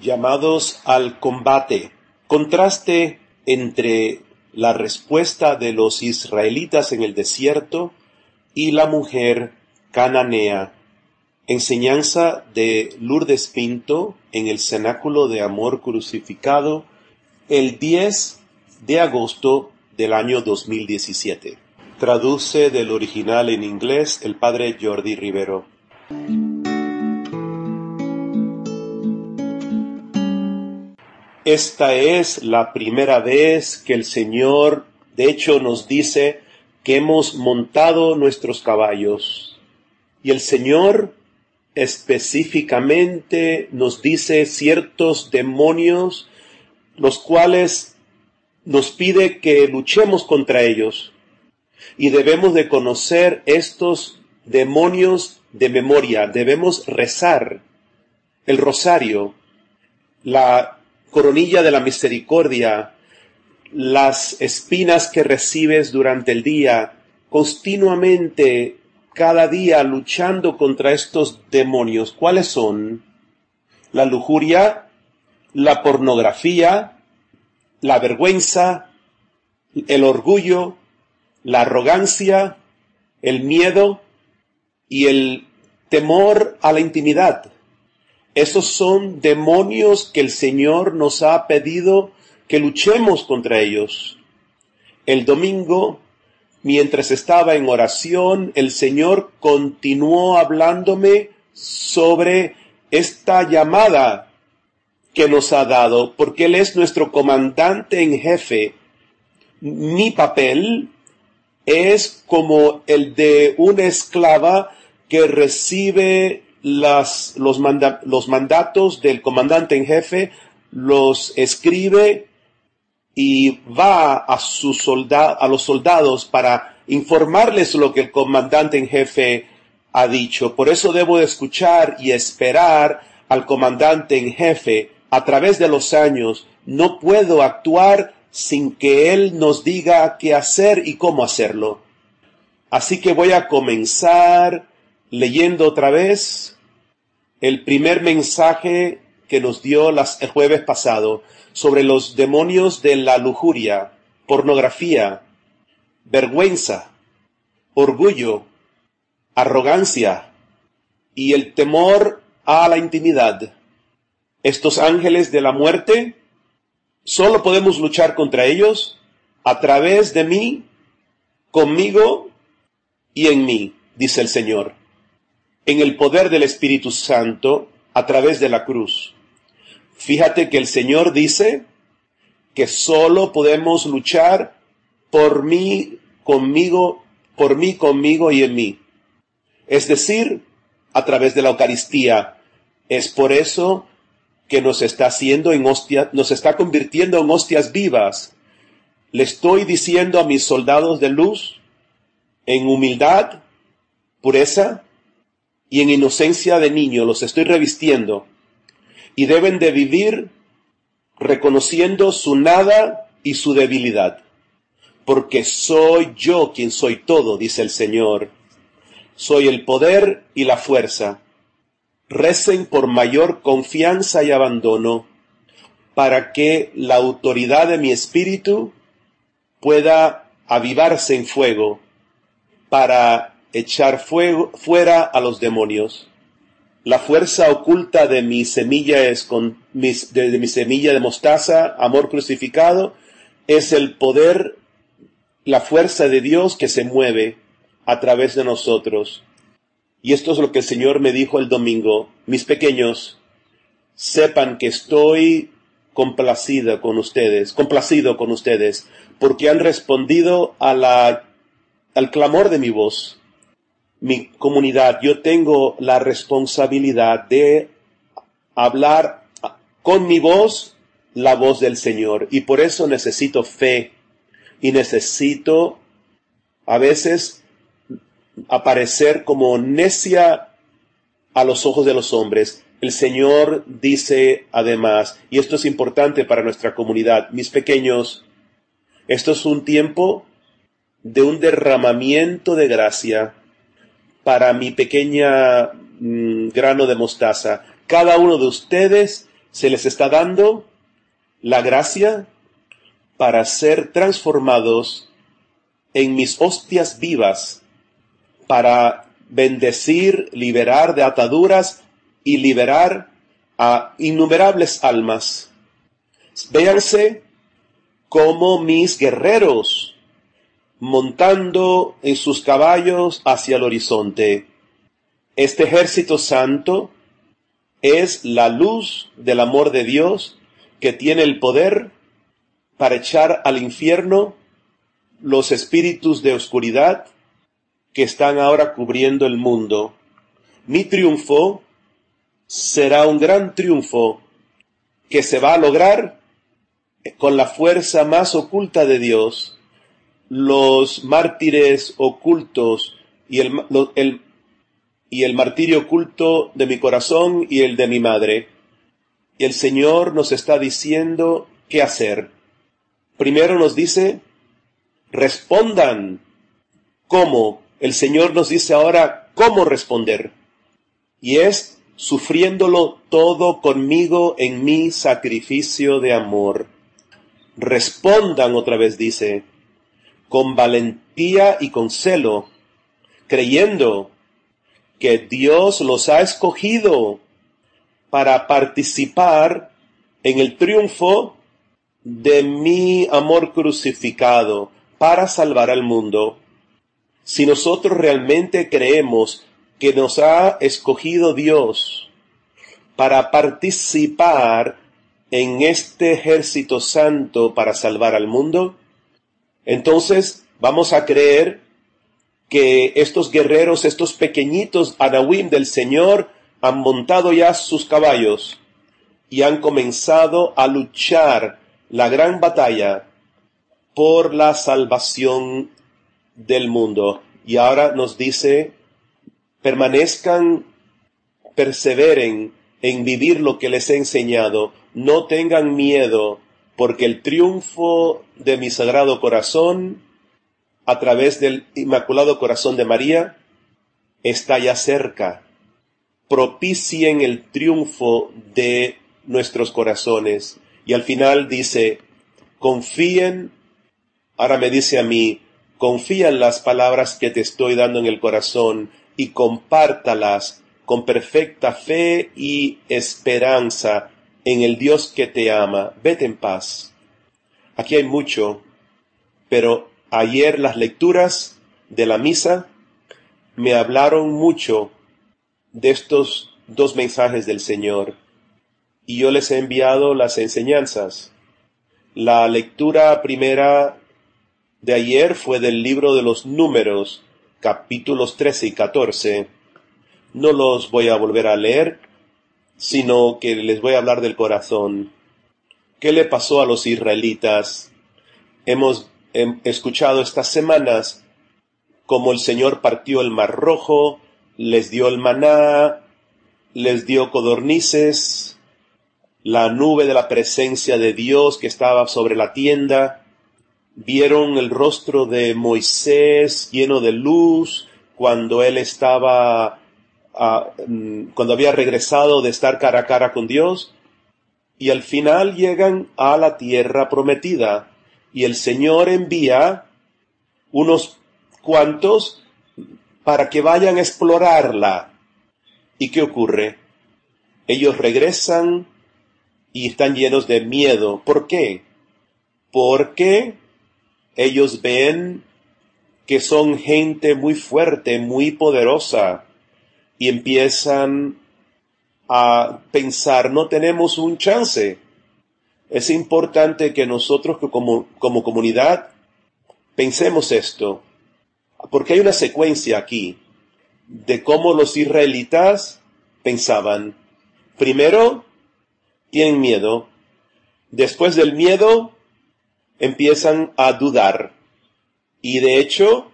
llamados al combate. Contraste entre la respuesta de los israelitas en el desierto y la mujer cananea. Enseñanza de Lourdes Pinto en el Cenáculo de Amor Crucificado el 10 de agosto del año 2017. Traduce del original en inglés el padre Jordi Rivero. Esta es la primera vez que el Señor, de hecho, nos dice que hemos montado nuestros caballos. Y el Señor específicamente nos dice ciertos demonios, los cuales nos pide que luchemos contra ellos. Y debemos de conocer estos demonios de memoria, debemos rezar el rosario, la coronilla de la misericordia, las espinas que recibes durante el día, continuamente, cada día luchando contra estos demonios. ¿Cuáles son? La lujuria, la pornografía, la vergüenza, el orgullo, la arrogancia, el miedo y el temor a la intimidad. Esos son demonios que el Señor nos ha pedido que luchemos contra ellos. El domingo, mientras estaba en oración, el Señor continuó hablándome sobre esta llamada que nos ha dado, porque Él es nuestro comandante en jefe. Mi papel es como el de una esclava que recibe las, los, los mandatos del comandante en jefe, los escribe y va a, sus a los soldados para informarles lo que el comandante en jefe ha dicho. Por eso debo de escuchar y esperar al comandante en jefe a través de los años. No puedo actuar sin que él nos diga qué hacer y cómo hacerlo. Así que voy a comenzar leyendo otra vez el primer mensaje que nos dio las, el jueves pasado sobre los demonios de la lujuria, pornografía, vergüenza, orgullo, arrogancia y el temor a la intimidad. Estos ángeles de la muerte, solo podemos luchar contra ellos a través de mí, conmigo y en mí, dice el Señor en el poder del Espíritu Santo a través de la cruz. Fíjate que el Señor dice que solo podemos luchar por mí, conmigo, por mí, conmigo y en mí. Es decir, a través de la Eucaristía. Es por eso que nos está haciendo en hostia, nos está convirtiendo en hostias vivas. Le estoy diciendo a mis soldados de luz, en humildad, pureza, y en inocencia de niño los estoy revistiendo y deben de vivir reconociendo su nada y su debilidad. Porque soy yo quien soy todo, dice el Señor. Soy el poder y la fuerza. Recen por mayor confianza y abandono para que la autoridad de mi espíritu pueda avivarse en fuego para echar fuego, fuera a los demonios. La fuerza oculta de mi semilla es con mis, de, mi semilla de mostaza, amor crucificado, es el poder, la fuerza de Dios que se mueve a través de nosotros. Y esto es lo que el Señor me dijo el domingo. Mis pequeños, sepan que estoy complacido con ustedes, complacido con ustedes, porque han respondido a la, al clamor de mi voz mi comunidad, yo tengo la responsabilidad de hablar con mi voz la voz del Señor y por eso necesito fe y necesito a veces aparecer como necia a los ojos de los hombres. El Señor dice además, y esto es importante para nuestra comunidad, mis pequeños, esto es un tiempo de un derramamiento de gracia para mi pequeña mm, grano de mostaza. Cada uno de ustedes se les está dando la gracia para ser transformados en mis hostias vivas, para bendecir, liberar de ataduras y liberar a innumerables almas. Véanse como mis guerreros montando en sus caballos hacia el horizonte. Este ejército santo es la luz del amor de Dios que tiene el poder para echar al infierno los espíritus de oscuridad que están ahora cubriendo el mundo. Mi triunfo será un gran triunfo que se va a lograr con la fuerza más oculta de Dios. Los mártires ocultos y el, y el martirio oculto de mi corazón y el de mi madre. Y el Señor nos está diciendo qué hacer. Primero nos dice, respondan. ¿Cómo? El Señor nos dice ahora cómo responder. Y es sufriéndolo todo conmigo en mi sacrificio de amor. Respondan otra vez, dice, con valentía y con celo, creyendo que Dios los ha escogido para participar en el triunfo de mi amor crucificado para salvar al mundo. Si nosotros realmente creemos que nos ha escogido Dios para participar en este ejército santo para salvar al mundo, entonces vamos a creer que estos guerreros, estos pequeñitos Anawim del Señor, han montado ya sus caballos y han comenzado a luchar la gran batalla por la salvación del mundo. Y ahora nos dice, permanezcan, perseveren en vivir lo que les he enseñado, no tengan miedo, porque el triunfo de mi sagrado corazón a través del Inmaculado Corazón de María está ya cerca. Propicien el triunfo de nuestros corazones. Y al final dice, confíen, ahora me dice a mí, confía en las palabras que te estoy dando en el corazón y compártalas con perfecta fe y esperanza en el Dios que te ama. Vete en paz. Aquí hay mucho, pero Ayer las lecturas de la misa me hablaron mucho de estos dos mensajes del Señor y yo les he enviado las enseñanzas. La lectura primera de ayer fue del libro de los números, capítulos 13 y 14. No los voy a volver a leer, sino que les voy a hablar del corazón. ¿Qué le pasó a los israelitas? Hemos he escuchado estas semanas cómo el Señor partió el mar rojo, les dio el maná, les dio codornices, la nube de la presencia de Dios que estaba sobre la tienda, vieron el rostro de Moisés lleno de luz cuando él estaba, mm, cuando había regresado de estar cara a cara con Dios, y al final llegan a la tierra prometida, y el Señor envía unos cuantos para que vayan a explorarla. ¿Y qué ocurre? Ellos regresan y están llenos de miedo. ¿Por qué? Porque ellos ven que son gente muy fuerte, muy poderosa, y empiezan a pensar, no tenemos un chance. Es importante que nosotros como, como comunidad pensemos esto, porque hay una secuencia aquí de cómo los israelitas pensaban. Primero, tienen miedo. Después del miedo, empiezan a dudar. Y de hecho,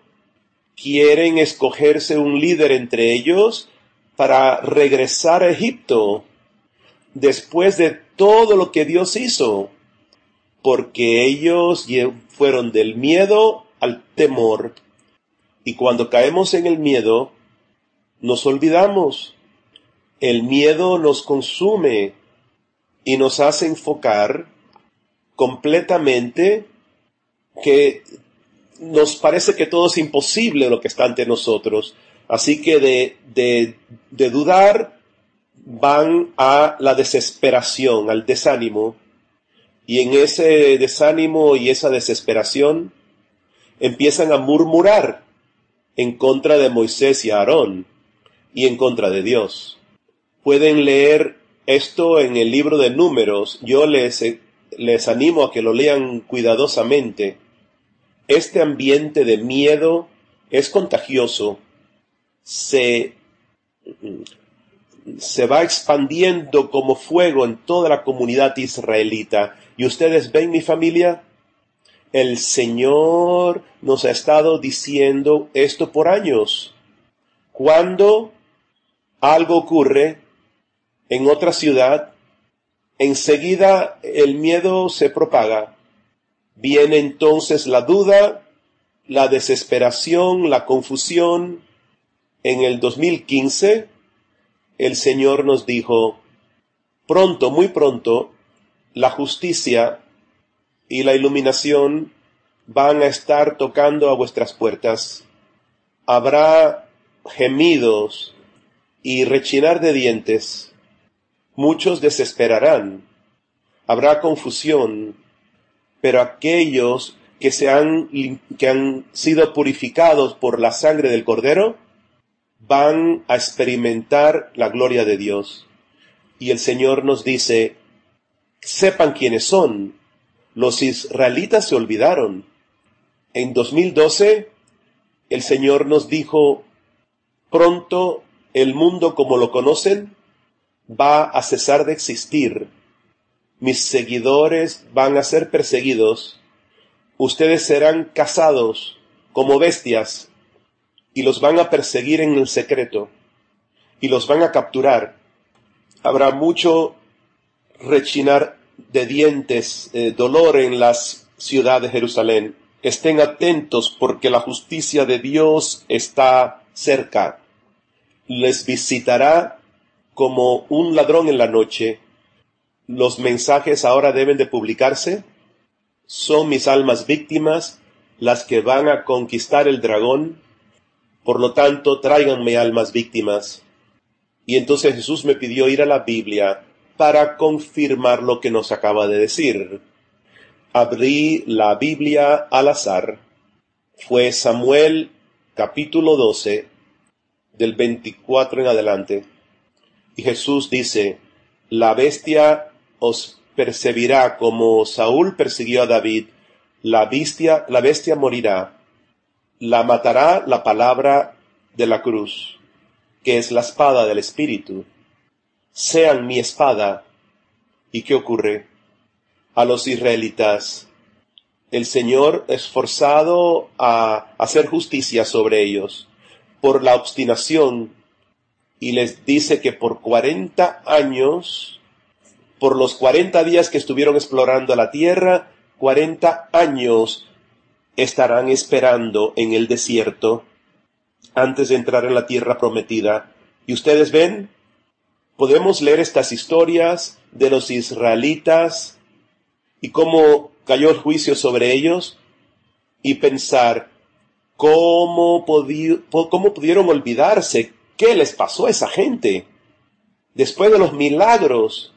quieren escogerse un líder entre ellos para regresar a Egipto después de todo lo que Dios hizo, porque ellos fueron del miedo al temor. Y cuando caemos en el miedo, nos olvidamos. El miedo nos consume y nos hace enfocar completamente que nos parece que todo es imposible lo que está ante nosotros. Así que de, dudar van a la desesperación, al desánimo, y en ese desánimo y esa desesperación empiezan a murmurar en contra de Moisés y Aarón y en contra de Dios. Pueden leer esto en el libro de números. Yo les, les animo a que lo lean cuidadosamente. Este ambiente de miedo es contagioso. Se, se va expandiendo como fuego en toda la comunidad israelita. Y ustedes ven mi familia, el Señor nos ha estado diciendo esto por años. Cuando algo ocurre en otra ciudad, enseguida el miedo se propaga. Viene entonces la duda, la desesperación, la confusión. En el 2015, el Señor nos dijo, pronto, muy pronto, la justicia y la iluminación van a estar tocando a vuestras puertas. Habrá gemidos y rechinar de dientes. Muchos desesperarán. Habrá confusión. Pero aquellos que se han, que han sido purificados por la sangre del Cordero, van a experimentar la gloria de Dios. Y el Señor nos dice, sepan quiénes son, los israelitas se olvidaron. En 2012, el Señor nos dijo, pronto el mundo como lo conocen va a cesar de existir. Mis seguidores van a ser perseguidos. Ustedes serán cazados como bestias y los van a perseguir en el secreto y los van a capturar. Habrá mucho rechinar de dientes, eh, dolor en las ciudades de Jerusalén. Estén atentos porque la justicia de Dios está cerca. Les visitará como un ladrón en la noche. Los mensajes ahora deben de publicarse. Son mis almas víctimas las que van a conquistar el dragón. Por lo tanto, tráiganme almas víctimas. Y entonces Jesús me pidió ir a la Biblia para confirmar lo que nos acaba de decir. Abrí la Biblia al azar. Fue Samuel capítulo 12 del 24 en adelante. Y Jesús dice, la bestia os percibirá como Saúl persiguió a David, la bestia, la bestia morirá, la matará la palabra de la cruz, que es la espada del Espíritu sean mi espada. ¿Y qué ocurre? A los israelitas, el Señor es forzado a hacer justicia sobre ellos por la obstinación y les dice que por cuarenta años, por los cuarenta días que estuvieron explorando la tierra, cuarenta años estarán esperando en el desierto antes de entrar en la tierra prometida. Y ustedes ven, podemos leer estas historias de los israelitas y cómo cayó el juicio sobre ellos y pensar cómo, cómo pudieron olvidarse, qué les pasó a esa gente después de los milagros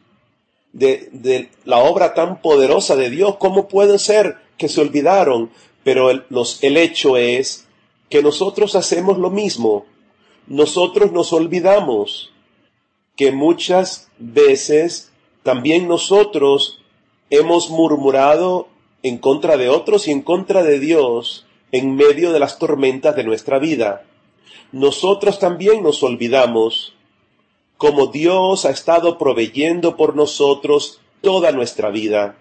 de, de la obra tan poderosa de Dios, cómo puede ser que se olvidaron, pero el, los, el hecho es que nosotros hacemos lo mismo, nosotros nos olvidamos que muchas veces también nosotros hemos murmurado en contra de otros y en contra de Dios en medio de las tormentas de nuestra vida. Nosotros también nos olvidamos como Dios ha estado proveyendo por nosotros toda nuestra vida.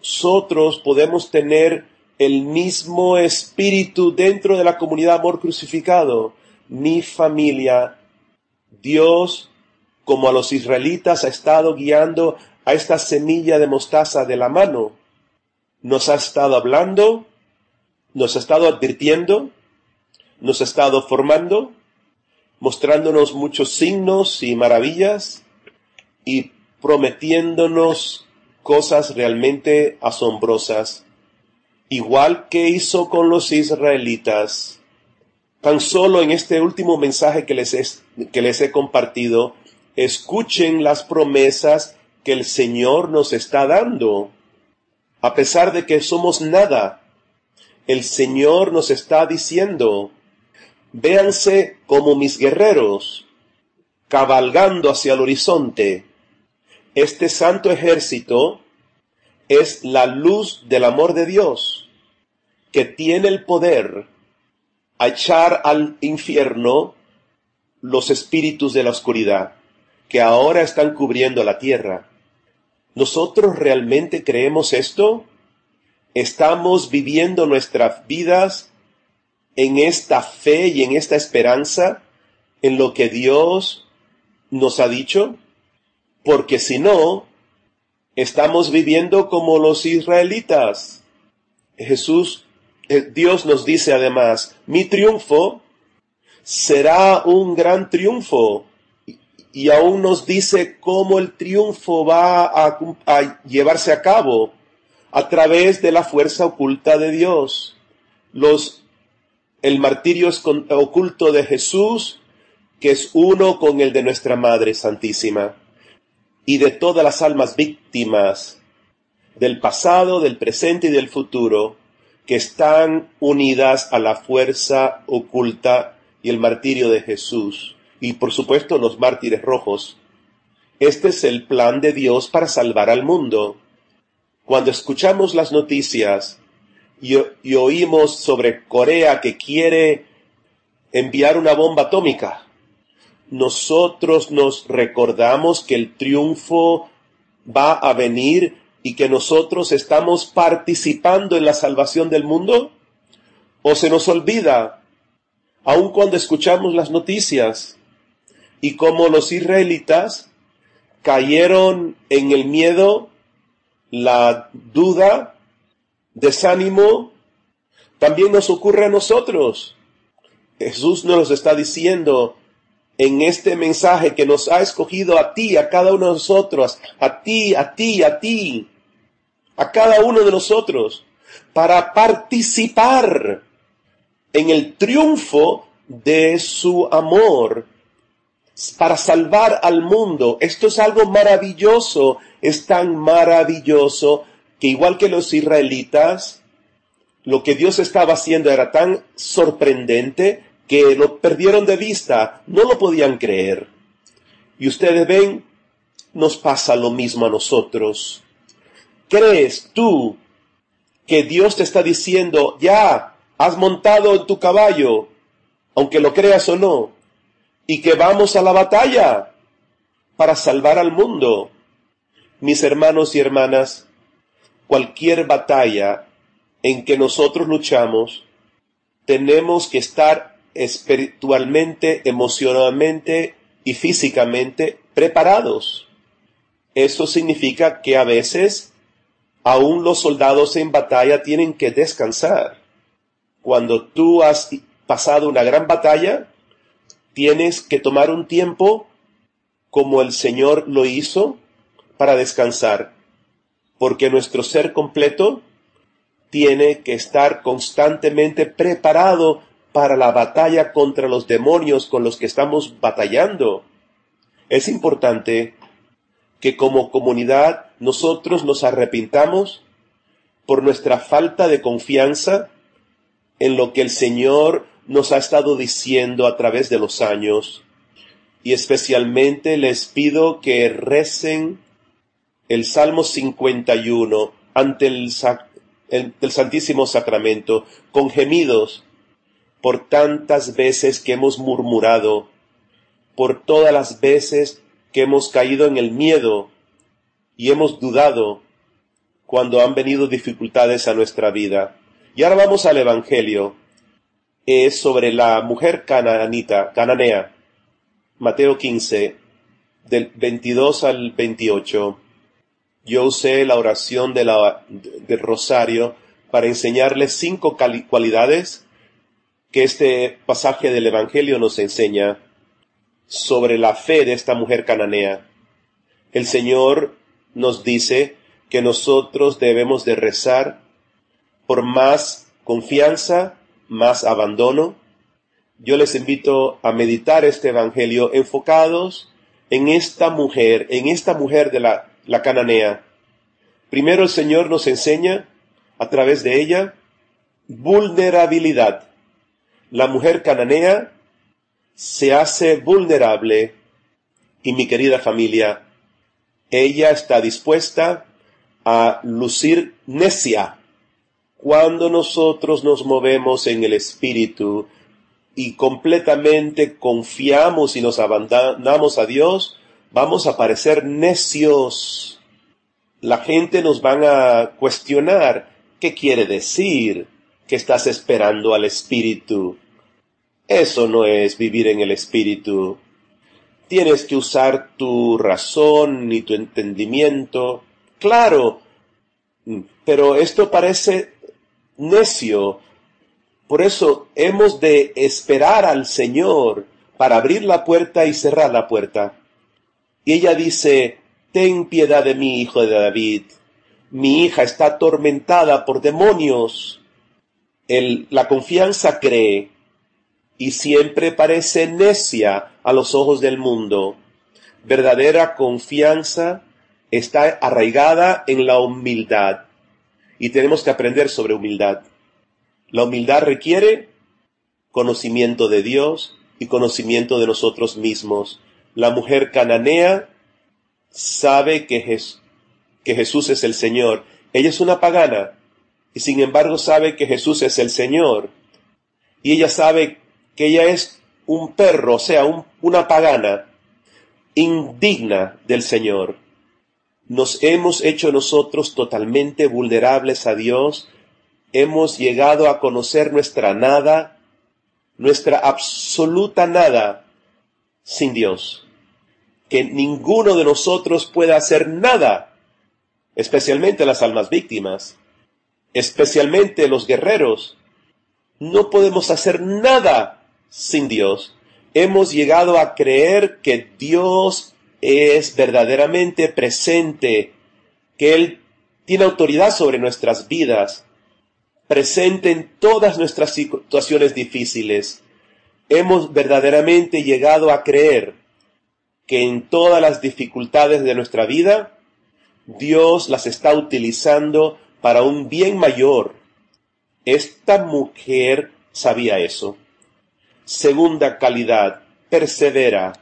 Nosotros podemos tener el mismo espíritu dentro de la comunidad amor crucificado. Mi familia Dios, como a los israelitas, ha estado guiando a esta semilla de mostaza de la mano. Nos ha estado hablando, nos ha estado advirtiendo, nos ha estado formando, mostrándonos muchos signos y maravillas, y prometiéndonos cosas realmente asombrosas, igual que hizo con los israelitas. Tan solo en este último mensaje que les, que les he compartido, escuchen las promesas que el Señor nos está dando. A pesar de que somos nada, el Señor nos está diciendo, véanse como mis guerreros, cabalgando hacia el horizonte. Este santo ejército es la luz del amor de Dios, que tiene el poder a echar al infierno los espíritus de la oscuridad, que ahora están cubriendo la tierra. ¿Nosotros realmente creemos esto? ¿Estamos viviendo nuestras vidas en esta fe y en esta esperanza en lo que Dios nos ha dicho? Porque si no, estamos viviendo como los israelitas. Jesús, eh, Dios nos dice además, mi triunfo será un gran triunfo y aún nos dice cómo el triunfo va a, llevarse a cabo a través de la fuerza oculta de Dios. Los, el martirio oculto de Jesús, que es uno con el de nuestra Madre Santísima, y de todas las almas víctimas del pasado, del presente y del futuro, que están unidas a la fuerza oculta y el martirio de Jesús y por supuesto los mártires rojos. Este es el plan de Dios para salvar al mundo. Cuando escuchamos las noticias y, oímos sobre Corea que quiere enviar una bomba atómica, nosotros nos recordamos que el triunfo va a venir y que nosotros estamos participando en la salvación del mundo? ¿O se nos olvida, aun cuando escuchamos las noticias, y como los israelitas cayeron en el miedo, la duda, desánimo, también nos ocurre a nosotros. Jesús nos está diciendo en este mensaje que nos ha escogido a ti, a cada uno de nosotros, a ti, a ti, a ti, a cada uno de nosotros, para participar en el triunfo de su amor para salvar al mundo. Esto es algo maravilloso, es tan maravilloso que igual que los israelitas, lo que Dios estaba haciendo era tan sorprendente que lo perdieron de vista, no lo podían creer. Y ustedes ven, nos pasa lo mismo a nosotros. ¿Crees tú que Dios te está diciendo, ya, has montado en tu caballo, aunque lo creas o no? y que vamos a la batalla para salvar al mundo. Mis hermanos y hermanas, cualquier batalla en que nosotros luchamos, tenemos que estar espiritualmente, emocionalmente y físicamente preparados. Eso significa que a veces aún los soldados en batalla tienen que descansar. Cuando tú has pasado una gran batalla, tienes que tomar un tiempo como el Señor lo hizo para descansar, porque nuestro ser completo tiene que estar constantemente preparado para la batalla contra los demonios con los que estamos batallando. Es importante que como comunidad nosotros nos arrepintamos por nuestra falta de confianza en lo que el Señor nos ha estado diciendo a través de los años y especialmente les pido que recen el Salmo 51 ante el, el, Santísimo Sacramento con gemidos por tantas veces que hemos murmurado, por todas las veces que hemos caído en el miedo y hemos dudado cuando han venido dificultades a nuestra vida. Y ahora vamos al Evangelio es sobre la mujer cananita, cananea. Mateo 15, del 22 al 28. Yo usé la oración de la, del rosario para enseñarles cinco cualidades que este pasaje del Evangelio nos enseña sobre la fe de esta mujer cananea. El Señor nos dice que nosotros debemos de rezar por más confianza, más abandono. Yo les invito a meditar este Evangelio enfocados en esta mujer, en esta mujer de la, la cananea. Primero el Señor nos enseña a través de ella vulnerabilidad. La mujer cananea se hace vulnerable y mi querida familia, ella está dispuesta a lucir necia cuando nosotros nos movemos en el Espíritu y completamente confiamos y nos abandonamos a Dios, vamos a parecer necios. La gente nos van a cuestionar qué quiere decir que estás esperando al Espíritu. Eso no es vivir en el Espíritu. Tienes que usar tu razón y tu entendimiento. Claro, pero esto parece necio. Por eso hemos de esperar al Señor para abrir la puerta y cerrar la puerta. Y ella dice, Ten piedad de mí, hijo de David. Mi hija está atormentada por demonios. La confianza cree y siempre parece necia a los ojos del mundo. Verdadera confianza está arraigada en la humildad y tenemos que aprender sobre humildad. La humildad requiere conocimiento de Dios y conocimiento de nosotros mismos. La mujer cananea sabe que Jesús es el Señor. Ella es una pagana y sin embargo sabe que Jesús es el Señor. Y ella sabe que ella es un perro, o sea, una pagana indigna del Señor. Nos hemos hecho nosotros totalmente vulnerables a Dios, hemos llegado a conocer nuestra nada, nuestra absoluta nada sin Dios, que ninguno de nosotros pueda hacer nada, especialmente las almas víctimas, especialmente los guerreros, no podemos hacer nada sin Dios. Hemos llegado a creer que Dios es verdaderamente presente, que Él tiene autoridad sobre nuestras vidas, presente en todas nuestras situaciones difíciles. Hemos verdaderamente llegado a creer que en todas las dificultades de nuestra vida, Dios las está utilizando para un bien mayor. Esta mujer sabía eso. Segunda calidad, persevera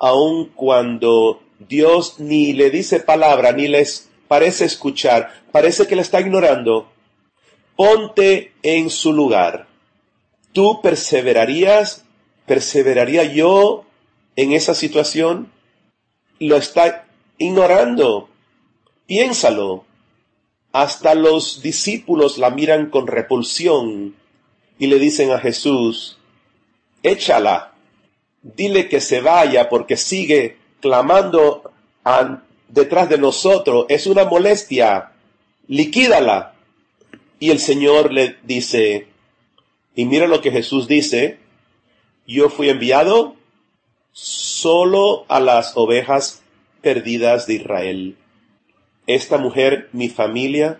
aun cuando Dios ni le dice palabra, ni les parece escuchar, parece que le está ignorando, ponte en su lugar. ¿Tú perseverarías? ¿Perseveraría yo en esa situación? Lo está ignorando. Piénsalo. Hasta los discípulos la miran con repulsión y le dicen a Jesús, échala dile que se vaya porque sigue clamando detrás de nosotros, es una molestia, liquídala. Y el Señor le dice, y mira lo que Jesús dice, yo fui enviado solo a las ovejas perdidas de Israel. Esta mujer, mi familia,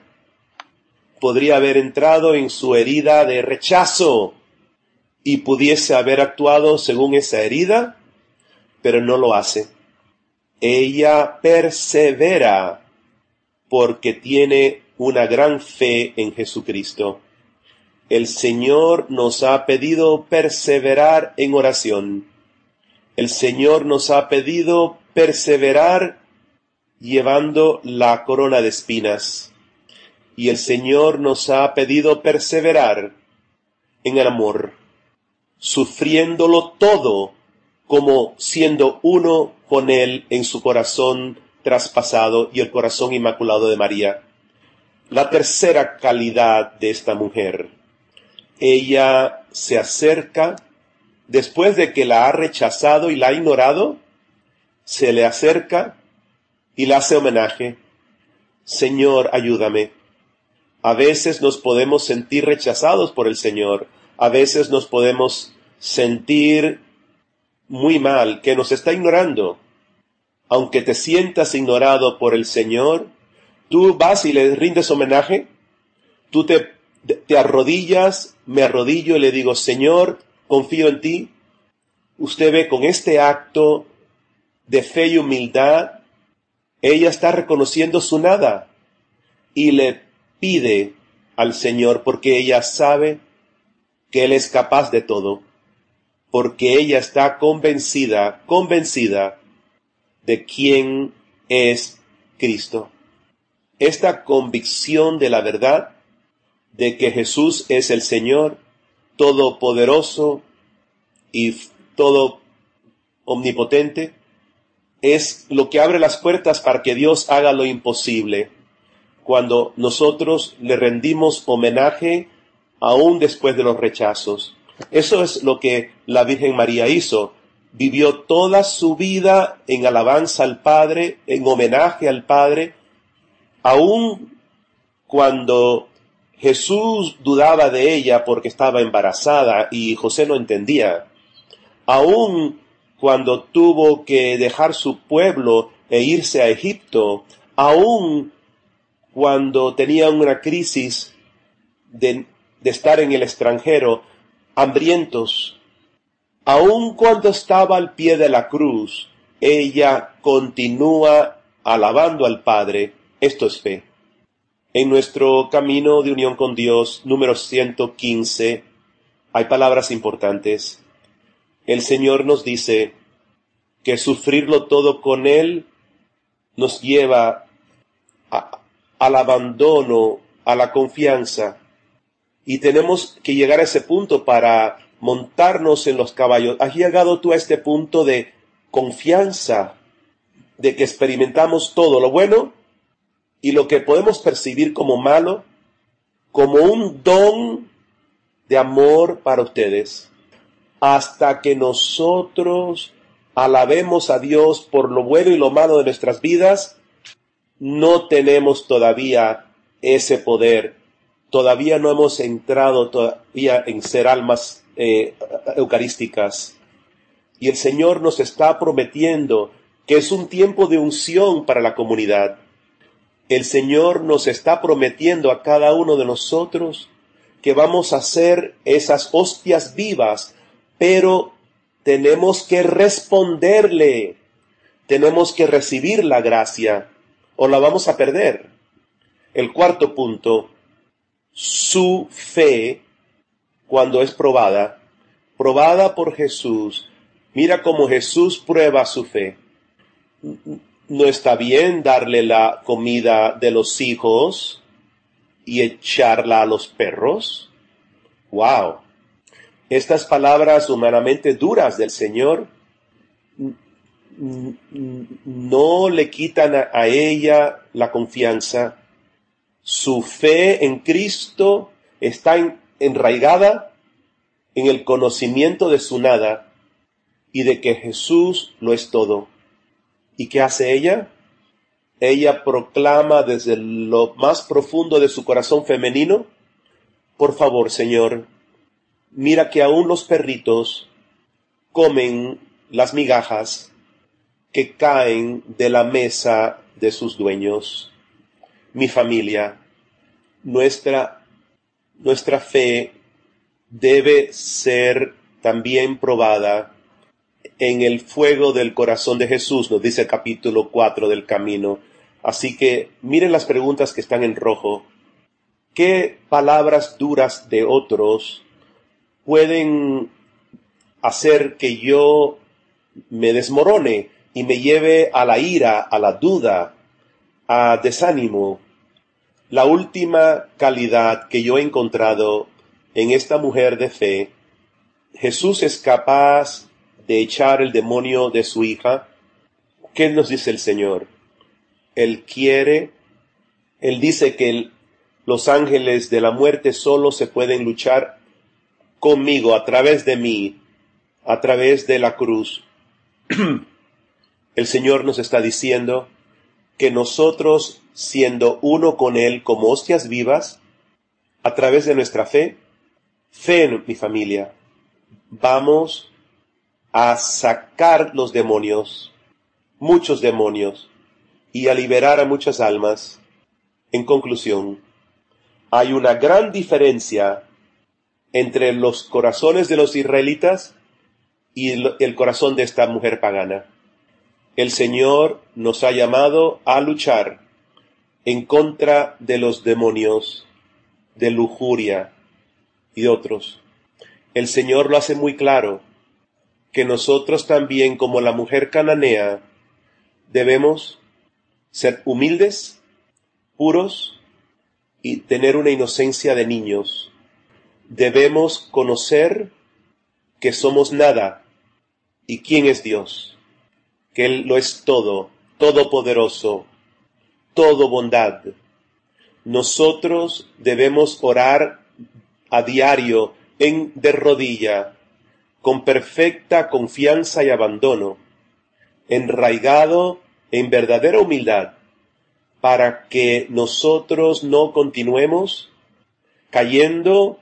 podría haber entrado en su herida de rechazo, y pudiese haber actuado según esa herida, pero no lo hace. Ella persevera porque tiene una gran fe en Jesucristo. El Señor nos ha pedido perseverar en oración. El Señor nos ha pedido perseverar llevando la corona de espinas. Y el Señor nos ha pedido perseverar en el amor sufriéndolo todo como siendo uno con él en su corazón traspasado y el corazón inmaculado de María. La tercera calidad de esta mujer. Ella se acerca, después de que la ha rechazado y la ha ignorado, se le acerca y le hace homenaje. Señor, ayúdame. A veces nos podemos sentir rechazados por el Señor, a veces nos podemos sentir muy mal, que nos está ignorando. aunque te sientas ignorado por el Señor, tú vas y le rindes homenaje, tú te, te arrodillas, me arrodillo y le digo, Señor, confío en ti. Usted ve con este acto de fe y humildad, ella está reconociendo su nada y le pide al Señor porque ella sabe que Él es capaz de todo, porque ella está convencida, convencida de quién es Cristo. Esta convicción de la verdad, de que Jesús es el Señor, todopoderoso y todo omnipotente, es lo que abre las puertas para que Dios haga lo imposible. Cuando nosotros le rendimos homenaje aún después de los rechazos. Eso es lo que la Virgen María hizo vivió toda su vida en alabanza al Padre, en homenaje al Padre, aun cuando Jesús dudaba de ella porque estaba embarazada y José no entendía, aun cuando tuvo que dejar su pueblo e irse a Egipto, aun cuando tenía una crisis de, de estar en el extranjero, hambrientos, Aun cuando estaba al pie de la cruz, ella continúa alabando al Padre. Esto es fe. En nuestro camino de unión con Dios, número 115, hay palabras importantes. El Señor nos dice que sufrirlo todo con Él nos lleva al abandono, a la confianza. Y tenemos que llegar a ese punto para montarnos en los caballos. ¿Has llegado tú a este punto de confianza, de que experimentamos todo lo bueno y lo que podemos percibir como malo, como un don de amor para ustedes, hasta que nosotros alabemos a Dios por lo bueno y lo malo de nuestras vidas, no tenemos todavía ese poder. Todavía no hemos entrado todavía en ser almas eh, eucarísticas. Y el Señor nos está prometiendo que es un tiempo de unción para la comunidad. El Señor nos está prometiendo a cada uno de nosotros que vamos a ser esas hostias vivas, pero tenemos que responderle, tenemos que recibir la gracia o la vamos a perder. El cuarto punto, su fe cuando es probada, probada por Jesús. Mira cómo Jesús prueba su fe. No está bien darle la comida de los hijos y echarla a los perros. Wow. Estas palabras humanamente duras del Señor no le quitan a, ella la confianza. Su fe en Cristo está en, enraigada en el conocimiento de su nada y de que Jesús lo es todo. ¿Y qué hace ella? Ella proclama desde lo más profundo de su corazón femenino, por favor, Señor, mira que aún los perritos comen las migajas que caen de la mesa de sus dueños. Mi familia, nuestra nuestra fe debe ser también probada en el fuego del corazón de Jesús, nos dice el capítulo 4 del camino. Así que miren las preguntas que están en rojo. ¿Qué palabras duras de otros pueden hacer que yo me desmorone y me lleve a la ira, a la duda, a desánimo, la última calidad que yo he encontrado en esta mujer de fe, Jesús es capaz de echar el demonio de su hija. ¿Qué nos dice el Señor? Él quiere, Él dice que los ángeles de la muerte solo se pueden luchar conmigo, a través de mí, a través de la cruz. el Señor nos está diciendo que nosotros siendo uno con Él como hostias vivas, a través de nuestra fe, fe en mi familia, vamos a sacar los demonios, muchos demonios y a liberar a muchas almas. En conclusión, hay una gran diferencia entre los corazones de los israelitas y el corazón de esta mujer pagana. El Señor nos ha llamado a luchar en contra de los demonios, de lujuria y otros. El Señor lo hace muy claro, que nosotros también, como la mujer cananea, debemos ser humildes, puros y tener una inocencia de niños. Debemos conocer que somos nada y quién es Dios, que Él lo es todo, todopoderoso, todo bondad. Nosotros debemos orar a diario en de rodilla, con perfecta confianza y abandono, enraigado en verdadera humildad, para que nosotros no continuemos cayendo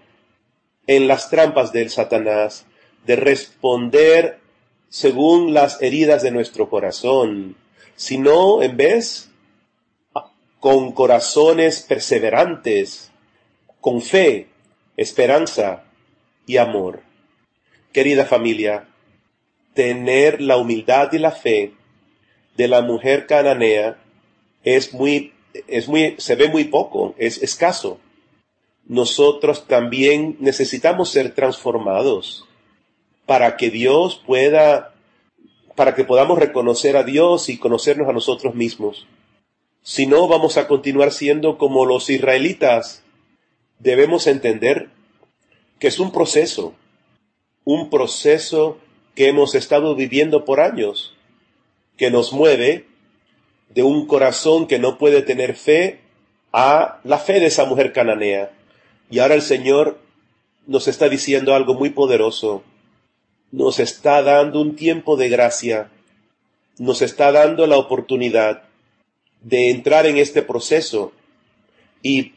en las trampas del Satanás, de responder según las heridas de nuestro corazón, sino en vez con corazones perseverantes, con fe, esperanza y amor. Querida familia, tener la humildad y la fe de la mujer cananea es muy, es muy, se ve muy poco, es escaso. Nosotros también necesitamos ser transformados para que Dios pueda, para que podamos reconocer a Dios y conocernos a nosotros mismos. Si no, vamos a continuar siendo como los israelitas. Debemos entender que es un proceso, un proceso que hemos estado viviendo por años que nos mueve de un corazón que no puede tener fe a la fe de esa mujer cananea. Y ahora el Señor nos está diciendo algo muy poderoso. Nos está dando un tiempo de gracia. Nos está dando la oportunidad de entrar en este proceso y,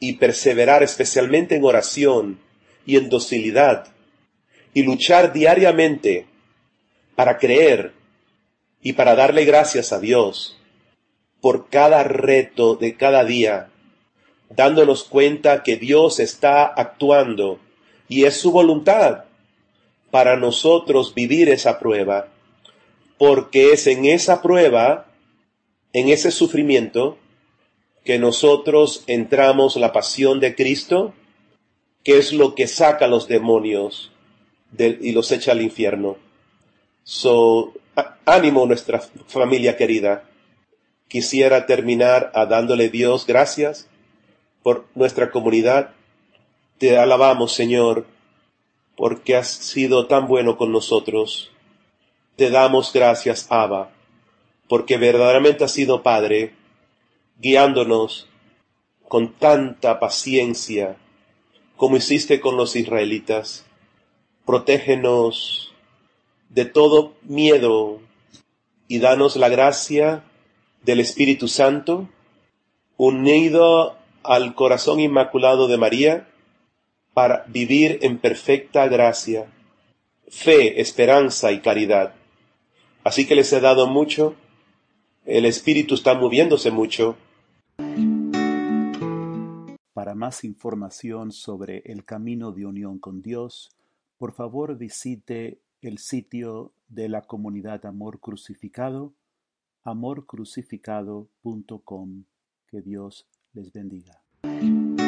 y perseverar especialmente en oración y en docilidad y luchar diariamente para creer y para darle gracias a Dios por cada reto de cada día, dándonos cuenta que Dios está actuando y es su voluntad para nosotros vivir esa prueba, porque es en esa prueba, en ese sufrimiento, que nosotros entramos la pasión de Cristo, que es lo que saca a los demonios y los echa al infierno. So, ánimo nuestra familia querida. Quisiera terminar a dándole Dios gracias nuestra comunidad. Te alabamos, Señor, porque has sido tan bueno con nosotros. Te damos gracias, Abba, porque verdaderamente has sido Padre, guiándonos con tanta paciencia como hiciste con los israelitas. Protégenos de todo miedo y danos la gracia del Espíritu Santo, unido al corazón inmaculado de María, para vivir en perfecta gracia, fe, esperanza y caridad. Así que les he dado mucho, el Espíritu está moviéndose mucho. Para más información sobre el camino de unión con Dios, por favor visite el sitio de la comunidad Amor Crucificado, amorcrucificado.com. Que Dios les bendiga.